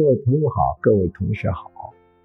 各位朋友好，各位同学好，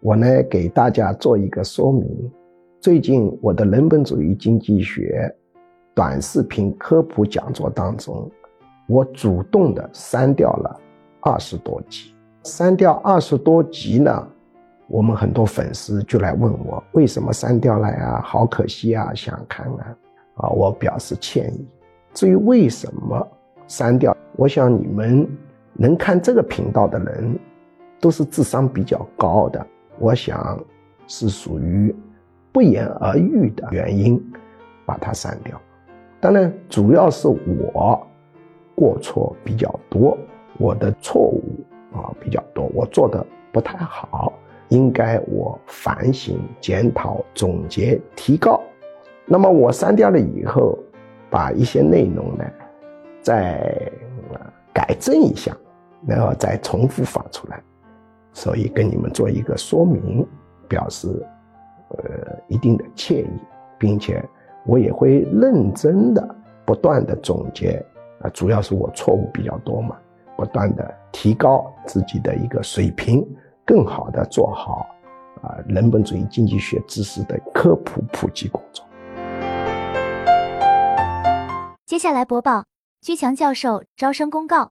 我呢给大家做一个说明。最近我的人本主义经济学短视频科普讲座当中，我主动的删掉了二十多集。删掉二十多集呢，我们很多粉丝就来问我为什么删掉了呀？好可惜啊，想看啊！啊，我表示歉意。至于为什么删掉，我想你们能看这个频道的人。都是智商比较高的，我想是属于不言而喻的原因，把它删掉。当然，主要是我过错比较多，我的错误啊比较多，我做的不太好，应该我反省、检讨、总结、提高。那么我删掉了以后，把一些内容呢再改正一下，然后再重复发出来。所以跟你们做一个说明，表示呃一定的歉意，并且我也会认真的不断的总结啊，主要是我错误比较多嘛，不断的提高自己的一个水平，更好的做好啊人本主义经济学知识的科普普及工作。接下来播报居强教授招生公告。